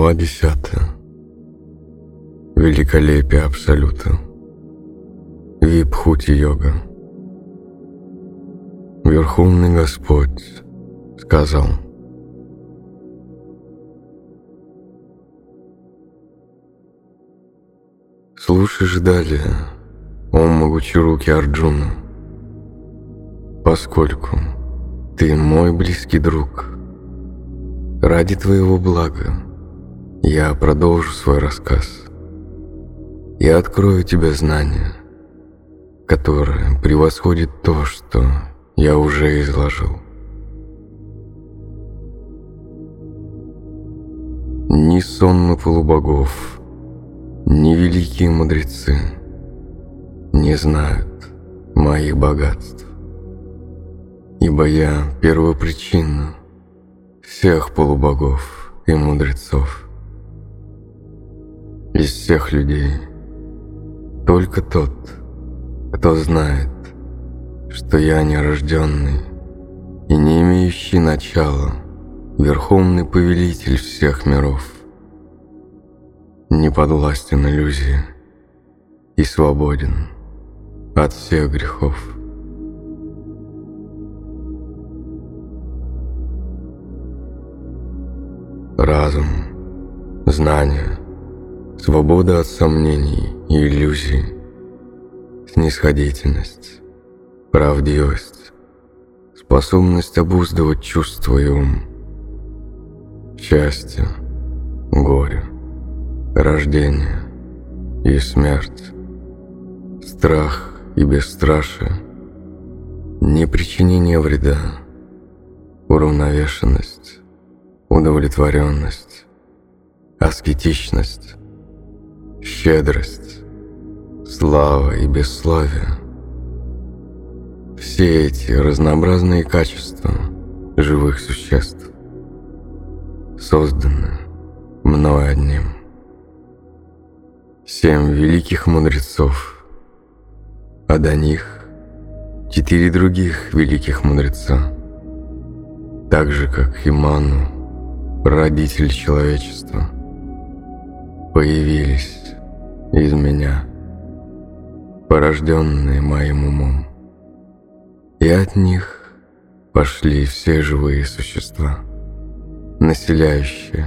Глава 10. Великолепие Абсолюта. Випхути-йога. Верховный Господь сказал. Слушаешь далее, о могучие руки Арджуна, поскольку ты мой близкий друг, ради твоего блага я продолжу свой рассказ. Я открою тебе знания, которое превосходит то, что я уже изложил. Ни сонмы полубогов, ни великие мудрецы не знают моих богатств, ибо я первопричина всех полубогов и мудрецов. Из всех людей только тот, кто знает, что я нерожденный и не имеющий начала, верховный повелитель всех миров, не подвластен иллюзии и свободен от всех грехов. Разум, знание — Свобода от сомнений и иллюзий, снисходительность, правдивость, способность обуздывать чувства и ум, счастье, горе, рождение и смерть, страх и бесстрашие, непричинение вреда, уравновешенность, удовлетворенность, аскетичность, щедрость, слава и бесславие. Все эти разнообразные качества живых существ созданы мной одним. Семь великих мудрецов, а до них четыре других великих мудреца, так же как и Ману, родитель человечества, появились из меня, порожденные моим умом. И от них пошли все живые существа, населяющие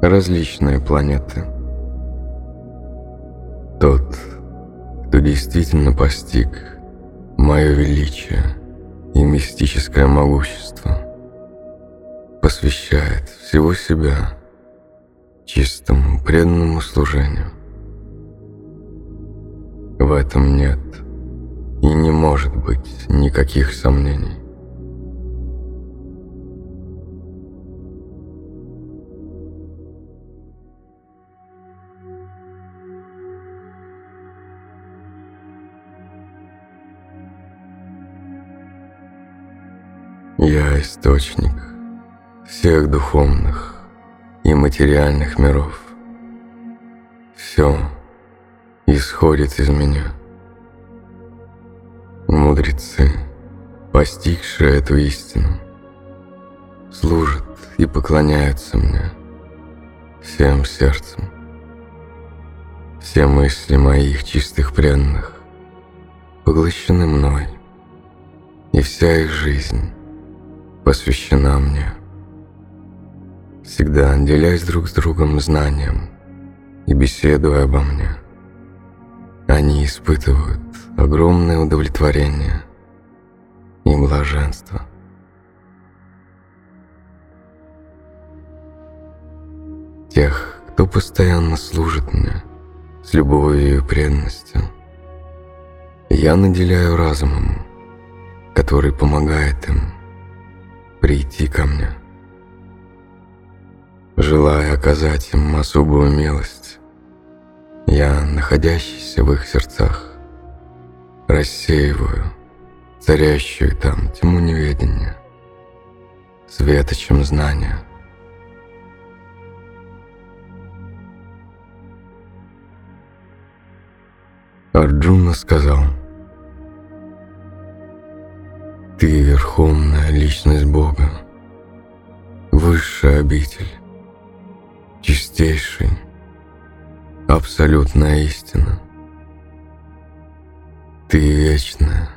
различные планеты. Тот, кто действительно постиг мое величие и мистическое могущество, посвящает всего себя чистому преданному служению. В этом нет и не может быть никаких сомнений. Я источник всех духовных и материальных миров. Все — исходит из меня. Мудрецы, постигшие эту истину, служат и поклоняются мне всем сердцем. Все мысли моих чистых преданных поглощены мной, и вся их жизнь посвящена мне. Всегда делясь друг с другом знанием и беседуя обо мне – они испытывают огромное удовлетворение и блаженство. Тех, кто постоянно служит мне с любовью и преданностью, я наделяю разумом, который помогает им прийти ко мне. Желая оказать им особую милость, я, находящийся в их сердцах, рассеиваю царящую там тьму неведения, светочем знания. Арджуна сказал, «Ты верховная личность Бога, высшая обитель, чистейший, абсолютная истина. Ты вечная,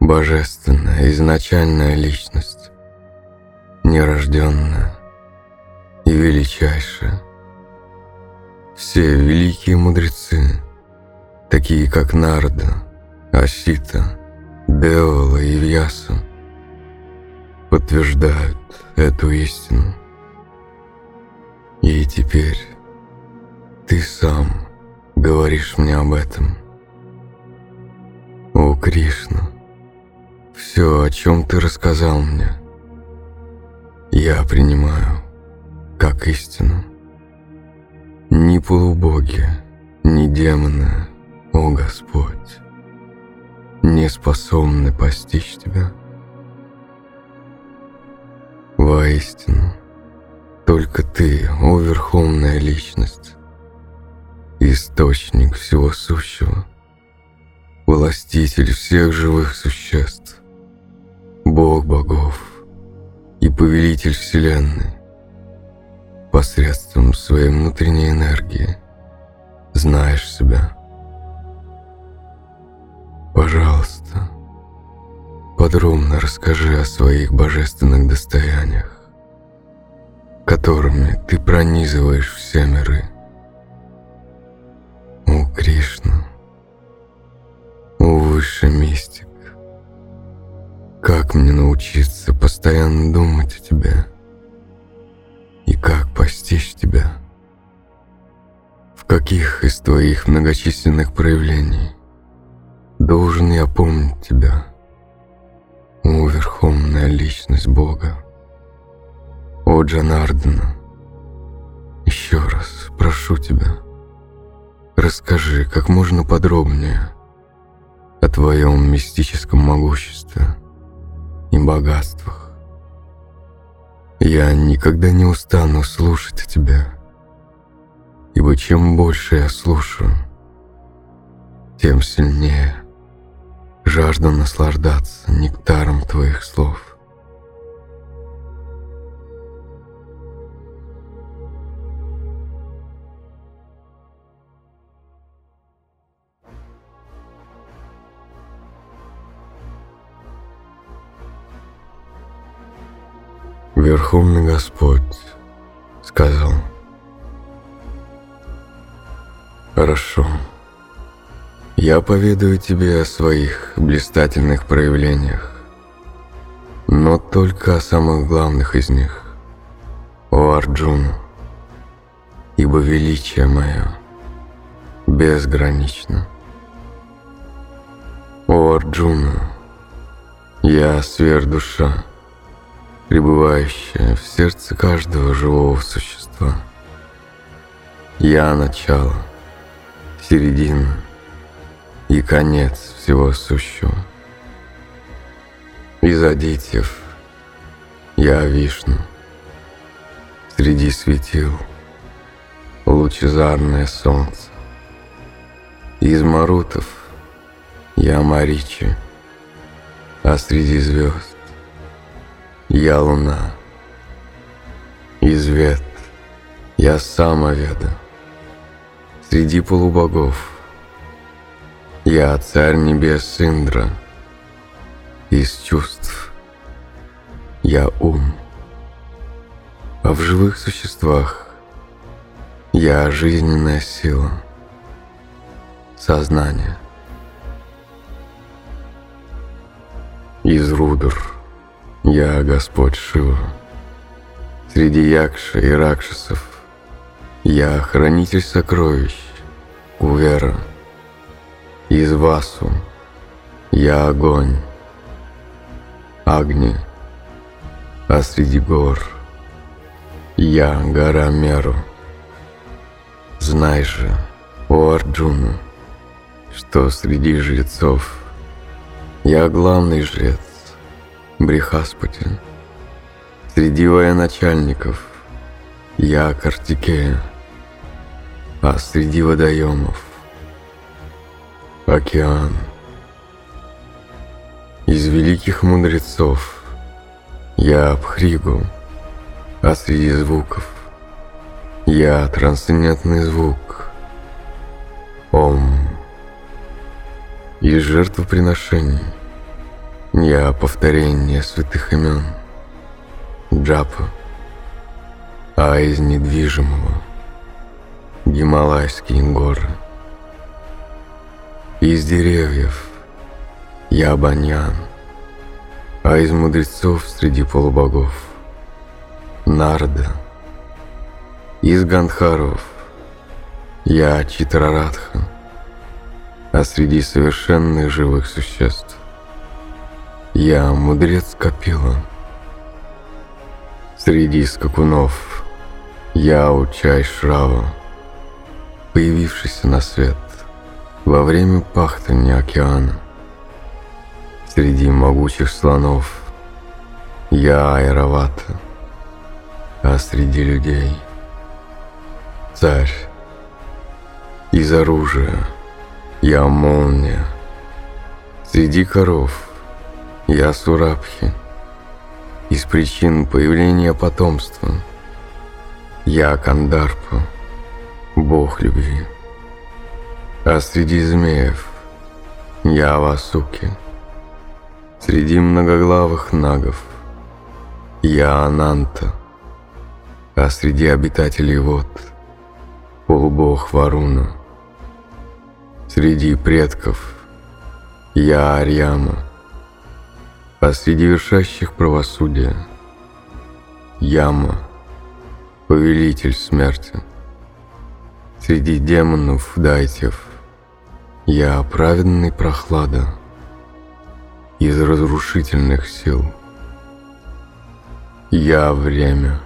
божественная, изначальная личность, нерожденная и величайшая. Все великие мудрецы, такие как Нарда, Асита, Деола и Вьяса, подтверждают эту истину. И теперь ты сам говоришь мне об этом. О, Кришна, все, о чем ты рассказал мне, я принимаю как истину. Ни полубоги, ни демоны, о Господь, не способны постичь Тебя. Воистину, только Ты, о Верховная Личность, Источник всего сущего, Властитель всех живых существ, Бог богов и Повелитель Вселенной, посредством своей внутренней энергии знаешь себя. Пожалуйста, подробно расскажи о своих божественных достояниях, которыми ты пронизываешь все миры. О, Кришна, о, Высший Мистик, как мне научиться постоянно думать о тебе – и как постичь тебя? В каких из твоих многочисленных проявлений должен я помнить тебя? О, Верховная Личность Бога! О, Джанардана! Еще раз прошу тебя, расскажи как можно подробнее о твоем мистическом могуществе и богатствах. Я никогда не устану слушать о тебе, ибо чем больше я слушаю, тем сильнее жажду наслаждаться нектаром твоих слов. Верховный Господь сказал, «Хорошо, я поведаю тебе о своих блистательных проявлениях, но только о самых главных из них, о Арджуну, ибо величие мое безгранично. О Арджуна, я сверхдуша, пребывающая в сердце каждого живого существа. Я начало, середина и конец всего сущего. Из Адитьев я Вишну, среди светил лучезарное солнце. Из Марутов я Маричи, а среди звезд я луна. Извет, я самоведа. Среди полубогов я царь небес Индра. Из чувств я ум. А в живых существах я жизненная сила, сознание. Из рудр я Господь Шива. Среди якши и ракшасов я хранитель сокровищ, Кувера. Из Васу я огонь, Агни, а среди гор я гора Меру. Знай же, о Арджуна, что среди жрецов я главный жрец, Брихаспати. Среди военачальников я Картикея, а среди водоемов океан. Из великих мудрецов я Абхригу, а среди звуков Я трансцендентный звук. Ом. Из жертвоприношений. Я повторение святых имен. Джапа. А из недвижимого Гималайские горы. Из деревьев я баньян, а из мудрецов среди полубогов Нарда. Из Гандхаров я Читрарадха, а среди совершенных живых существ я мудрец Капила. Среди скакунов я Учай Шрава, появившийся на свет во время пахтания океана. Среди могучих слонов я Айравата, а среди людей царь. Из оружия я молния, среди коров я Сурабхи, из причин появления потомства. Я Кандарпа, бог любви, а среди змеев я Васуки, среди многоглавых нагов я Ананта, а среди обитателей вод полубог Варуна. Среди предков я Арьяма, а среди вершащих правосудия Яма, повелитель смерти. Среди демонов дайтев я праведный прохлада из разрушительных сил. Я время.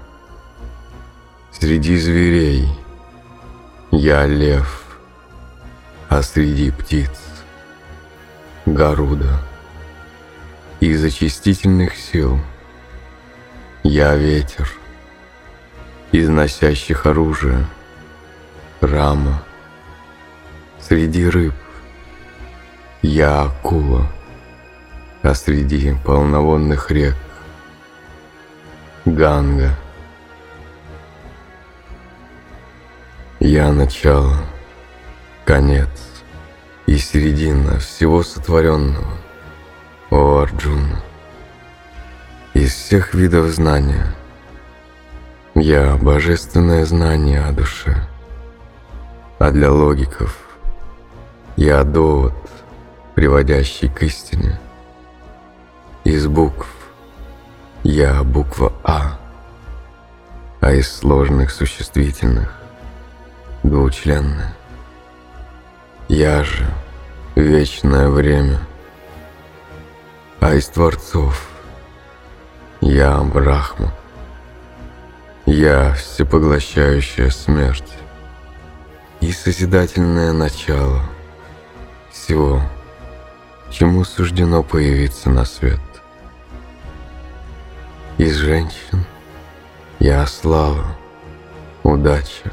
Среди зверей я лев, а среди птиц Гаруда. Из очистительных сил я ветер, из носящих оружие Рама. Среди рыб я акула, а среди полноводных рек Ганга. Я начало, конец и середина всего сотворенного, о Арджуна. Из всех видов знания я божественное знание о душе, а для логиков я довод, приводящий к истине. Из букв я буква А, а из сложных существительных двучленная. Я же вечное время, а из творцов я Брахма. Я всепоглощающая смерть и созидательное начало всего, чему суждено появиться на свет. Из женщин я слава, удача,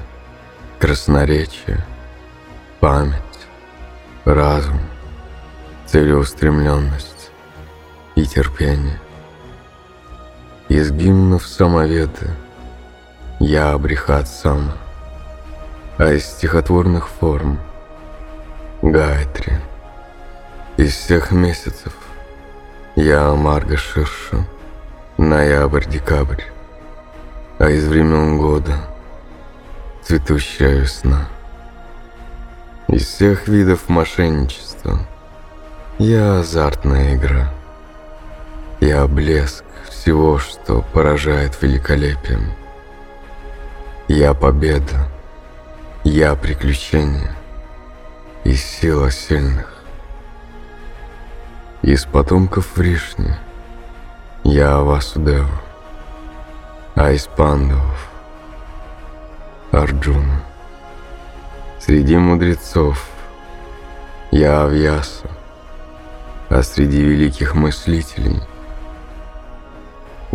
красноречие, память, разум, целеустремленность и терпение. Из гимнов самоведы я Абрихат сам, а из стихотворных форм Гайтри. Из всех месяцев я Марга Ширша, ноябрь-декабрь, а из времен года — цветущая весна. Из всех видов мошенничества я азартная игра. Я блеск всего, что поражает великолепием. Я победа, я приключение и сила сильных. Из потомков Вришни я Васудева, а из пандавов Арджуна. Среди мудрецов я Авьяса, а среди великих мыслителей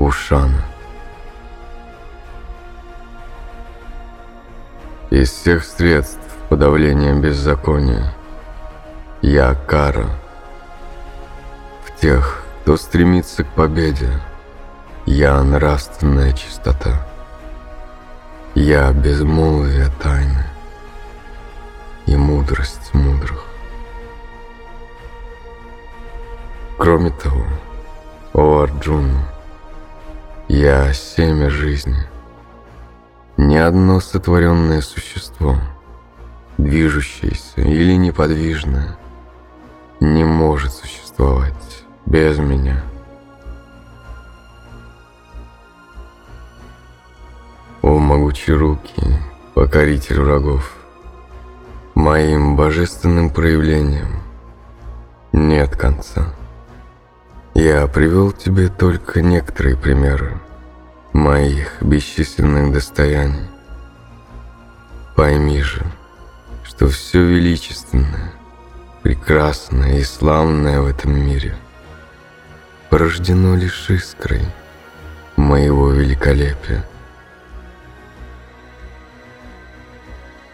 Ушана. Из всех средств подавления беззакония я Кара. В тех, кто стремится к победе, я нравственная чистота. Я безмолвие тайны и мудрость мудрых. Кроме того, о Арджуна, я семя жизни, ни одно сотворенное существо, движущееся или неподвижное, не может существовать без меня. О могучие руки, покоритель врагов, моим божественным проявлением нет конца. Я привел тебе только некоторые примеры моих бесчисленных достояний. Пойми же, что все величественное, прекрасное и славное в этом мире порождено лишь искрой моего великолепия.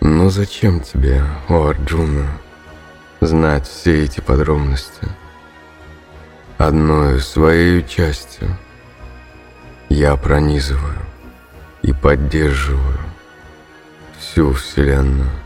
Но зачем тебе, о Арджуна, знать все эти подробности? Одной своей частью я пронизываю и поддерживаю всю Вселенную.